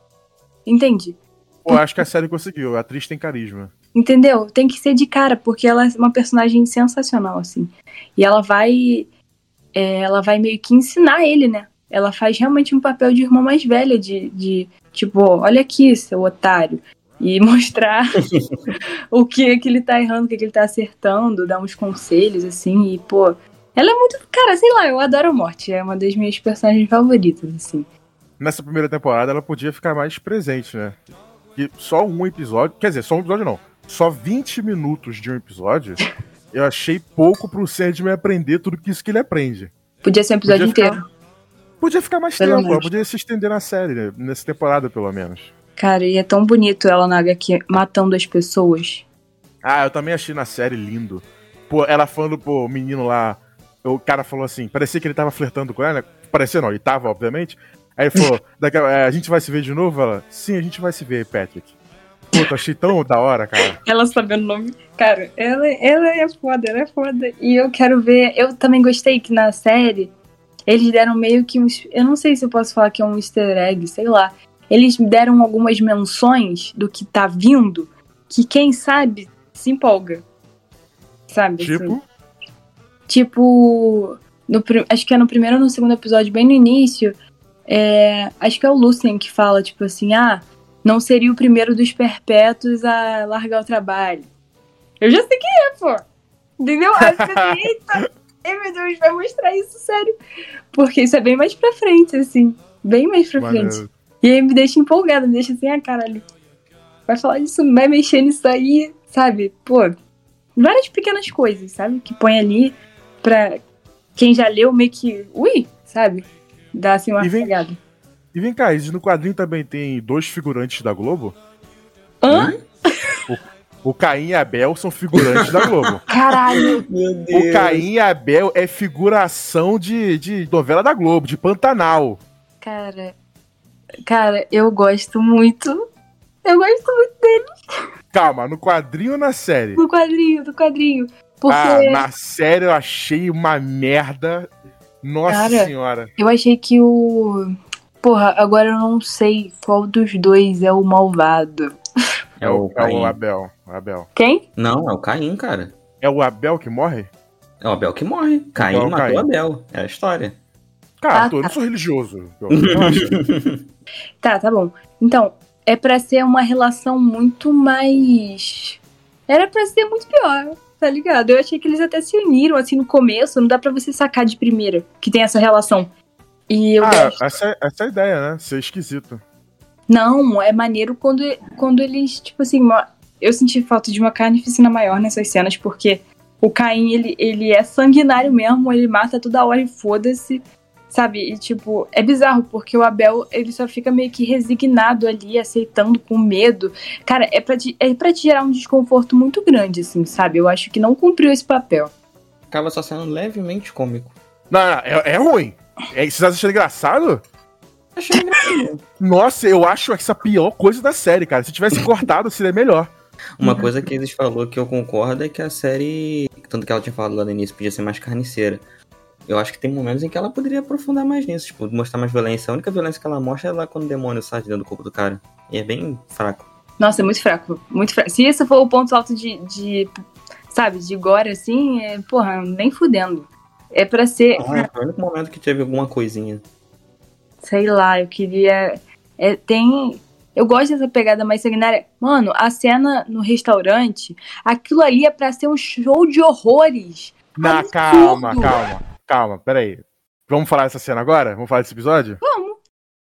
Entende? Pô, acho que a série conseguiu. A atriz tem carisma. Entendeu? Tem que ser de cara, porque ela é uma personagem sensacional, assim. E ela vai. é, ela vai meio que ensinar ele, né? Ela faz realmente um papel de irmã mais velha, de, de tipo, olha aqui, seu otário. E mostrar o que, é que ele tá errando, o que, é que ele tá acertando, dar uns conselhos, assim, e, pô. Ela é muito. Cara, sei lá, eu adoro a morte. É uma das minhas personagens favoritas, assim. Nessa primeira temporada ela podia ficar mais presente, né? E só um episódio. Quer dizer, só um episódio não. Só 20 minutos de um episódio. Eu achei pouco pro Sandman aprender tudo que isso que ele aprende. Podia ser um episódio Podia ficar- inteiro. Podia ficar mais Pelo tempo, ela podia se estender na série, né? nessa temporada pelo menos. Cara, e é tão bonito ela na HQ matando as pessoas. Ah, eu também achei na série lindo. Pô, ela falando pro menino lá, o cara falou assim, parecia que ele tava flertando com ela, parecia não, ele tava, obviamente. Aí ele falou, "Daqui a, é, a gente vai se ver de novo? Ela, sim, a gente vai se ver, Patrick. Puta, achei tão da hora, cara. Ela sabendo o nome. Cara, ela, ela é foda, ela é foda. E eu quero ver. Eu também gostei que na série eles deram meio que uns. Eu não sei se eu posso falar que é um easter egg, sei lá. Eles deram algumas menções do que tá vindo que quem sabe se empolga. Sabe? assim? Tipo, no, acho que é no primeiro ou no segundo episódio, bem no início, é, acho que é o Lucien que fala, tipo assim, ah, não seria o primeiro dos perpétuos a largar o trabalho. Eu já sei quem é, pô. Entendeu? Aí eu falei, eita, ai meu Deus, vai mostrar isso, sério. Porque isso é bem mais pra frente, assim. Bem mais pra frente. maneiro. E aí me deixa empolgada, me deixa assim, ah, caralho. Vai falar disso, vai mexer nisso aí, sabe? Pô, várias pequenas coisas, sabe? Que põe ali pra quem já leu meio que, ui, sabe? Dá assim uma E vem- pegada. E vem cá, e no quadrinho também tem dois figurantes da Globo? Hã? O Caim e a Abel são figurantes da Globo. Caralho! Meu O Caim e a Abel é figuração de, de novela da Globo, de Pantanal. Cara, cara, eu gosto muito. Eu gosto muito Calma, no quadrinho ou na série? do quadrinho, do quadrinho. Porque Ah, na série eu achei uma merda. Nossa Cara. senhora. eu achei que o. Porra, agora eu não sei qual dos dois é o malvado. É o, é o Abel. O Abel. Quem? Não, é o Caim, cara. É o Abel que morre? É o Abel que morre. Caim Então, matou Caim. o Abel. É a história. Cara, Ah, tô, eu tá. não sou religioso. Tá, tá bom. Então, é pra ser uma relação muito mais. Era pra ser muito pior, tá ligado? Eu achei que eles até se uniram assim no começo, não dá pra você sacar de primeira que tem essa relação. E eu ah, essa, essa é a ideia, né? Ser esquisito. Não, é maneiro quando, quando eles, tipo assim, eu senti falta de uma carnificina maior nessas cenas, porque o Caim, ele, ele é sanguinário mesmo, ele mata toda hora e foda-se, sabe? E, tipo, é bizarro, porque o Abel, ele só fica meio que resignado ali, aceitando com medo. Cara, é pra, te, é pra te gerar um desconforto muito grande, assim, sabe? Eu acho que não cumpriu esse papel. Acaba só sendo levemente cômico. Não, não, é, é ruim. É, vocês acham engraçado? Achei engraçado. Nossa, eu acho essa a pior coisa da série, cara. Se tivesse cortado, seria melhor. Uma coisa que eles falou que eu concordo é que a série, tanto que ela tinha falado lá no início, podia ser mais carniceira. Eu acho que tem momentos em que ela poderia aprofundar mais nisso, tipo, mostrar mais violência. A única violência que ela mostra é lá quando o demônio sai de dentro do corpo do cara. E é bem fraco. Nossa, é muito fraco, muito fraco. Se esse for o ponto alto de, de sabe, de gore, assim, é, porra, nem fudendo. É pra ser, Ah, foi o único momento que teve alguma coisinha. sei lá, eu queria. é, tem. Eu gosto dessa pegada mais sanguinária. Mano, a cena no restaurante, aquilo ali é pra ser um show de horrores. Na, calma, calma, calma, peraí. Vamos falar dessa cena agora? Vamos falar desse episódio? Vamos.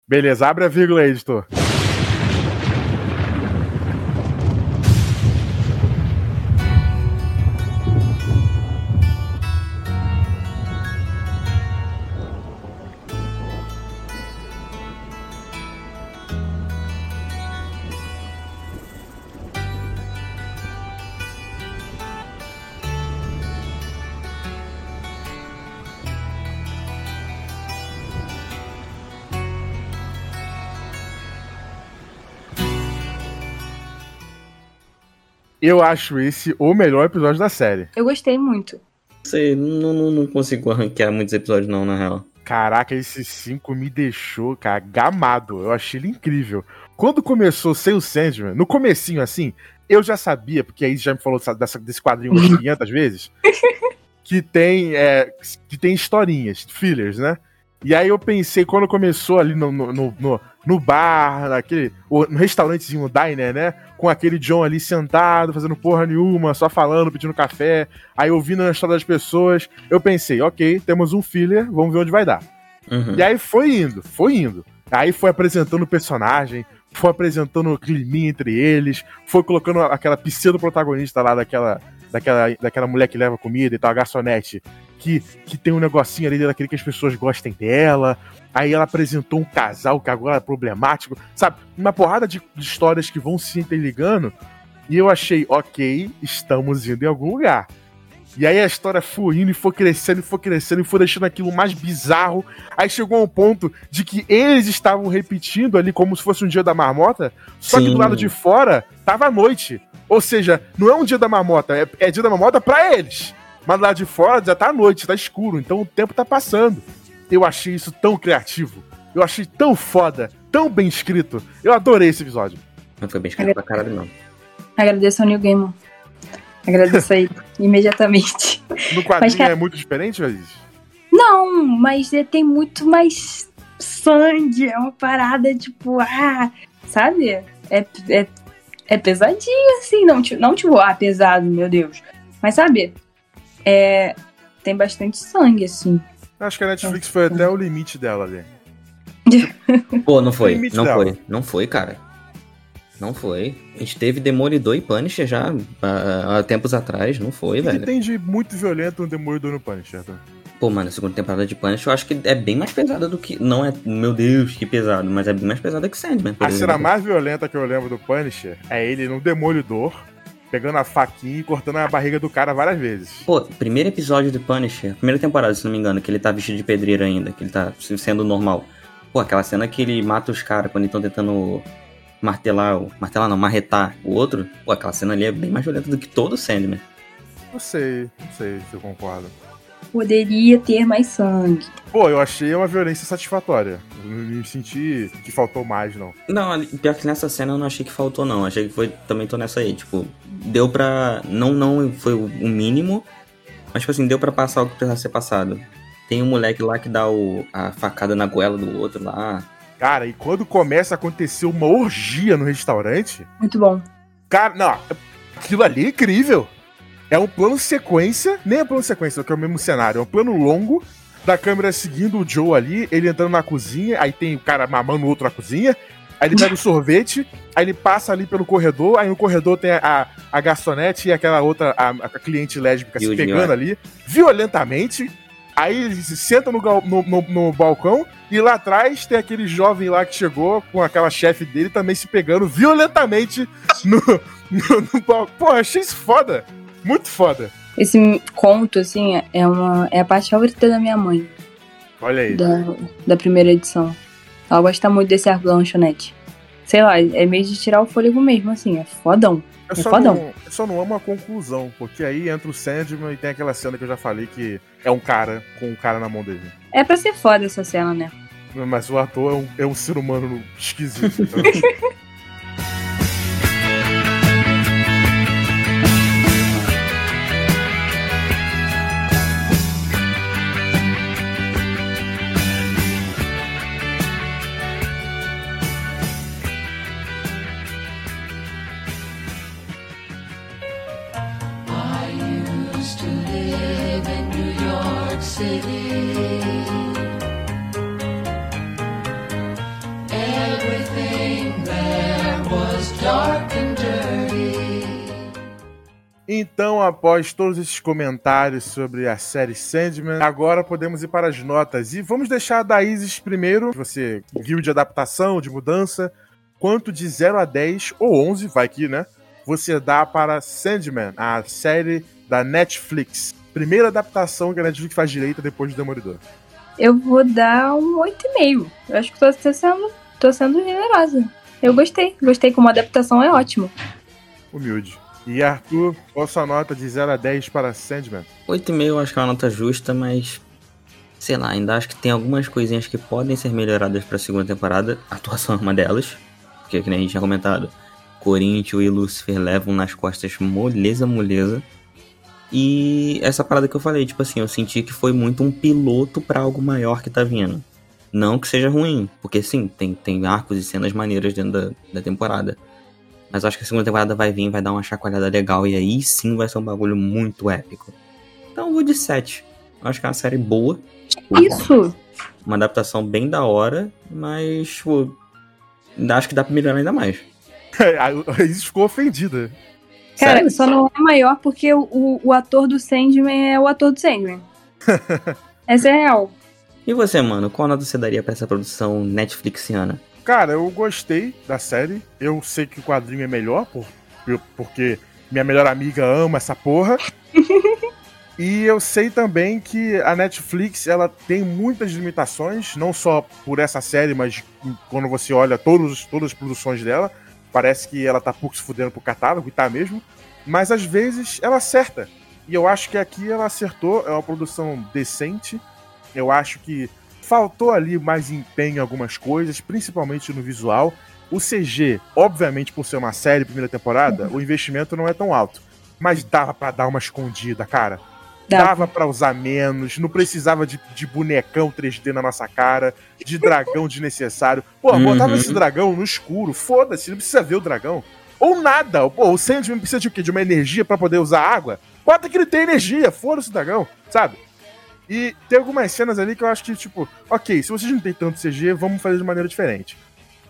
Beleza, abre a vírgula aí, editor. Eu acho esse o melhor episódio da série. Eu gostei muito. Sei, não, não, não consigo arranquear muitos episódios não, na real. Caraca, esse 5 me deixou, cara, gamado. Eu achei ele incrível. Quando começou sem o Sandman, no comecinho assim, eu já sabia, porque aí já me falou dessa- desse quadrinho umas 500 vezes, que tem, é, que tem historinhas, fillers, né? E aí eu pensei, quando começou ali no, no, no, no- no bar, naquele, no restaurantezinho, diner, né? Com aquele John ali sentado, fazendo porra nenhuma, só falando, pedindo café, aí ouvindo a história das pessoas, eu pensei, ok, temos um filler, vamos ver onde vai dar. Uhum. E aí foi indo, foi indo. Aí foi apresentando o personagem, foi apresentando o climinha entre eles, foi colocando aquela pseudo-protagonista lá daquela, daquela, daquela mulher que leva comida e tal, a garçonete, que, que tem um negocinho ali, queria que as pessoas gostem dela. Aí ela apresentou um casal que agora é problemático, sabe? Uma porrada de, de histórias que vão se interligando. E eu achei, ok, estamos indo em algum lugar. E aí a história foi indo e foi crescendo e foi crescendo e foi deixando aquilo mais bizarro. Aí chegou a um ponto de que eles estavam repetindo ali como se fosse um dia da marmota, só que Sim. do lado de fora tava a noite. Ou seja, não é um dia da marmota, é, é dia da marmota pra eles. Mas lado de fora já tá à noite, tá escuro, então o tempo tá passando. Eu achei isso tão criativo. Eu achei tão foda, tão bem escrito. Eu adorei esse episódio. Não foi bem escrito pra caralho, não. Agradeço ao New Gaiman. Agradeço aí, imediatamente. No quadrinho cara- é muito diferente, Aziz? Não, mas tem muito mais sangue. É uma parada, tipo, ah, sabe? É, é, é pesadinho, assim. Não, tipo, não tipo, ah, pesado, meu Deus. Mas sabe? É, tem bastante sangue, assim. Acho que a Netflix foi até o limite dela ali. Pô, não foi. Não dela. foi. Não foi, cara. Não foi. A gente teve Demolidor e Punisher já há, há tempos atrás. Não foi, O que velho. tem de muito violento no Demolidor no Punisher? tá? Pô, mano, a segunda temporada de Punisher eu acho que é bem mais pesada do que. Não é. Meu Deus, que pesado. Mas é bem mais pesada que Sandman. por A cena exemplo. mais violenta que eu lembro do Punisher é ele no Demolidor, pegando a faquinha e cortando a barriga do cara várias vezes. Pô, primeiro episódio de Punisher, primeira temporada, se não me engano, que ele tá vestido de pedreiro ainda, que ele tá sendo normal. Pô, aquela cena que ele mata os caras quando estão tentando martelar, o- martelar não, marretar o outro. Pô, aquela cena ali é bem mais violenta do que todo o Sandman. Não sei, não sei se eu concordo. poderia ter mais sangue. Pô, eu achei uma violência satisfatória. Não me senti que faltou mais, não. Não, pior que nessa cena eu não achei que faltou, não. Achei que foi. Também tô nessa aí. Tipo, deu pra. Não, não foi o mínimo. Mas, tipo assim, deu pra passar o que precisava ser passado. Tem um moleque lá que dá o, a facada na goela do outro lá. Cara, e quando começa a acontecer uma orgia no restaurante, Muito bom. cara, não, aquilo ali é incrível. É um plano sequência, nem é plano sequência, que é o mesmo cenário, é um plano longo da câmera seguindo o Joe ali, ele entrando na cozinha, aí tem o cara mamando o outro na cozinha, aí ele pega o sorvete, aí ele passa ali pelo corredor, aí no corredor tem a, a garçonete e aquela outra, a, a cliente lésbica se E pegando idiota. ali, violentamente. Aí ele se senta no, no, no- no balcão e lá atrás tem aquele jovem lá que chegou com aquela chefe dele também se pegando violentamente no, no, no balcão. Pô, achei isso foda. Muito foda. Esse conto, assim, é, uma, é a parte favorita da minha mãe, Olha aí. da, da primeira edição. Ela gosta muito desse arco da lanchonete. Sei lá, é meio de tirar o fôlego mesmo, assim, é fodão. Eu É só, fodão. não, eu só não amo a conclusão, porque aí entra o Sandman e tem aquela cena que eu já falei que é um cara com um cara na mão dele. É pra ser foda essa cena, né? Mas o ator é um, é um ser humano esquisito. então. Então, após todos esses comentários sobre a série Sandman, agora podemos ir para as notas. E vamos deixar da Isis primeiro, você viu de adaptação, de mudança. Quanto de 0 a 10, ou 11, vai que, né? Você dá para Sandman, a série da Netflix. Primeira adaptação que a Netflix faz direita depois do Demolidor. Eu vou dar um 8,5. Eu acho que tô sendo, tô sendo generosa. Eu gostei, gostei como adaptação é ótimo. Humilde. E Arthur, qual a sua nota de 0 a 10 para Sandman? 8,5 eu acho que é uma nota justa, mas. Sei lá, ainda acho que tem algumas coisinhas que podem ser melhoradas pra segunda temporada. A atuação é uma delas. Porque, que a gente tinha comentado, Corinthians e Lucifer levam nas costas moleza, moleza. E essa parada que eu falei, tipo assim, eu senti que foi muito um piloto pra algo maior que tá vindo. Não que seja ruim, porque sim, tem, tem arcos e cenas maneiras dentro da, da temporada. Mas acho que a segunda temporada vai vir, vai dar uma chacoalhada legal, e aí sim vai ser um bagulho muito épico. Então eu vou de 7. Eu acho que é uma série boa. Isso! Uma adaptação bem da hora, mas, tipo, acho que dá pra melhorar ainda mais. a Isis ficou ofendida. Cara, Sério? só não é maior porque o, o, o ator do Sandman é o ator do Sandman. Essa é real. E você, mano, qual nota você daria pra essa produção Netflixiana? Cara, eu gostei da série. Eu sei que o quadrinho é melhor, por, por- porque minha melhor amiga ama essa porra. e eu sei também que a Netflix ela tem muitas limitações, não só por essa série, mas quando você olha todos, todas as produções dela, parece que ela tá pouco se fudendo pro catálogo, e tá mesmo. Mas às vezes ela acerta. E eu acho que aqui ela acertou, é uma produção decente. Eu acho que faltou ali mais empenho em algumas coisas, principalmente no visual. O CG, obviamente, por ser uma série primeira temporada, o investimento não é tão alto. Mas dava pra dar uma escondida, cara. Dava. Dava pra usar menos, não precisava de, de bonecão 3D na nossa cara, de dragão desnecessário. Pô, Uhum. botava esse dragão no escuro, foda-se, não precisa ver o dragão. Ou nada, pô, o Sandman precisa de o quê? De uma energia pra poder usar água? Bota que ele tem energia, foda-se o dragão, sabe? E tem algumas cenas ali que eu acho que, tipo, ok, se vocês não tem tanto CG, vamos fazer de maneira diferente.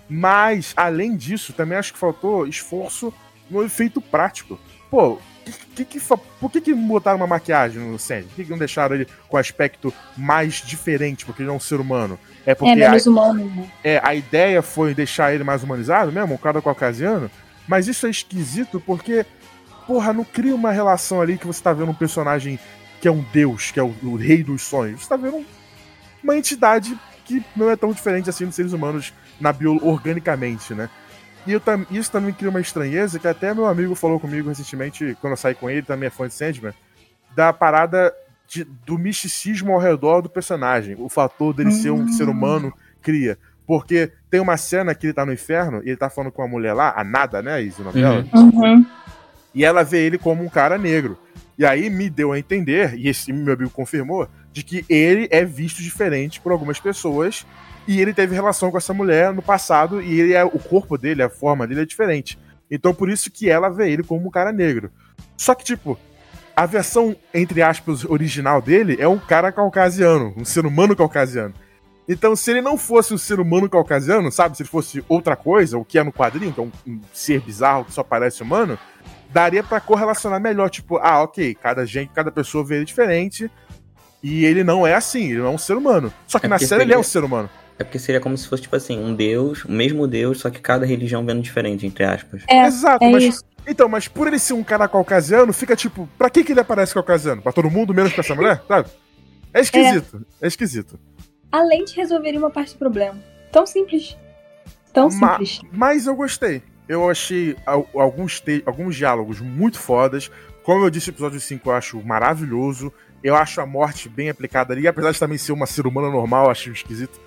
Mas, além disso, também acho que faltou esforço no efeito prático. Pô, que, que, que por que, que botaram uma maquiagem no Sandy? Por que, que não deixaram ele com aspecto mais diferente, porque ele é um ser humano? É porque É a, menos humano, né? é, a ideia foi deixar ele mais humanizado mesmo, um cara caucasiano, mas isso é esquisito porque, porra, não cria uma relação ali que você tá vendo um personagem que é um deus, que é o, o rei dos sonhos. Você tá vendo um- uma entidade que não é tão diferente assim dos seres humanos na bio, organicamente, né? E eu isso também cria uma estranheza que até meu amigo falou comigo recentemente, quando eu saí com ele, também é fã de Sandman, da parada de- do misticismo ao redor do personagem. O fator dele ser um Hum. ser humano cria. Porque tem uma cena que ele tá no inferno e ele tá falando com a mulher lá, a Nada, né, Izzy, o nome dela? Uhum. Uhum. E ela vê ele como um cara negro. E aí me deu a entender, e esse meu amigo confirmou, de que ele é visto diferente por algumas pessoas. E ele teve relação com essa mulher no passado, e ele é, o corpo dele, a forma dele é diferente. Então por isso que ela vê ele como um cara negro. Só que, tipo, a versão, entre aspas, original dele é um cara caucasiano, um ser humano caucasiano. Então, se ele não fosse um ser humano caucasiano, sabe? Se ele fosse outra coisa, o que é no quadrinho, que é um, um ser bizarro que só parece humano, daria pra correlacionar melhor. Tipo, ah, ok, cada gente, cada pessoa vê ele diferente. E ele não é assim, ele não é um ser humano. Só que É na série ele é um seria- ser humano. É porque seria como se fosse, tipo assim, um deus, o mesmo deus, só que cada religião vendo diferente, entre aspas. É, Exato, é mas. isso. Então, mas por ele ser um cara caucasiano, fica tipo, pra que, que ele aparece caucasiano? Pra todo mundo, menos pra essa mulher? Sabe? É esquisito. É, esquisito. A lente resolveria uma parte do problema. Tão simples. Tão Ma- simples. Mas eu gostei. Eu achei al- alguns, te- alguns diálogos muito fodas. Como eu disse, o episódio 5 eu acho maravilhoso. Eu acho a morte bem aplicada ali, apesar de também ser uma ser humana normal, acho esquisito.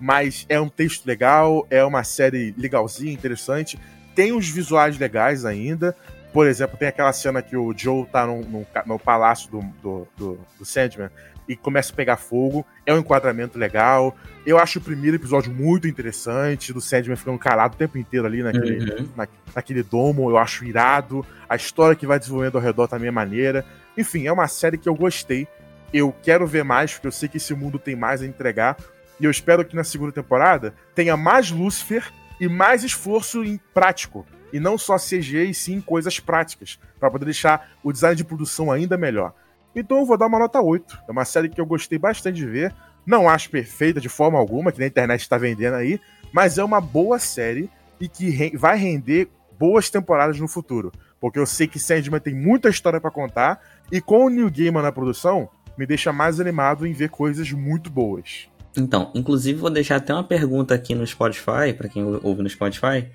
Mas é um texto legal, é uma série legalzinha, interessante. Tem uns visuais legais ainda. Por exemplo, tem aquela cena que o Joe tá num ca- no, palácio do, do, do, do Sandman e começa a pegar fogo. É um enquadramento legal. Eu acho o primeiro episódio muito interessante, do Sandman ficando calado o tempo inteiro ali naquele, Uhum. na- naquele domo, eu acho irado. A história que vai desenvolvendo ao redor também é maneira. Enfim, é uma série que eu gostei. Eu quero ver mais, porque eu sei que esse mundo tem mais a entregar. E eu espero que na segunda temporada tenha mais Lucifer e mais esforço em prático. E não só CG, e sim coisas práticas. Pra poder deixar o design de produção ainda melhor. Então eu vou dar uma nota 8. É uma série que eu gostei bastante de ver. Não acho perfeita de forma alguma, que na internet está vendendo aí. Mas é uma boa série e que re- vai render boas temporadas no futuro. Porque eu sei que Sandman tem muita história pra contar. E com o New Gaiman na produção, me deixa mais animado em ver coisas muito boas. Então, inclusive vou deixar até uma pergunta aqui no Spotify, pra quem ou- ouve no Spotify,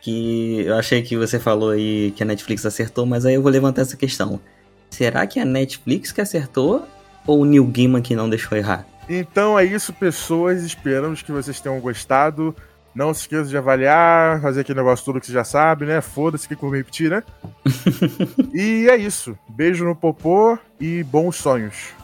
que eu achei que você falou aí que a Netflix acertou, mas aí eu vou levantar essa questão. Será que é a Netflix que acertou ou o Neil Gaiman que não deixou errar? Então é isso, pessoas. Esperamos que vocês tenham gostado. Não se esqueça de avaliar, fazer aquele negócio todo que você já sabe, né? Foda-se que eu vou repetir, né? e é isso. Beijo no popô e bons sonhos.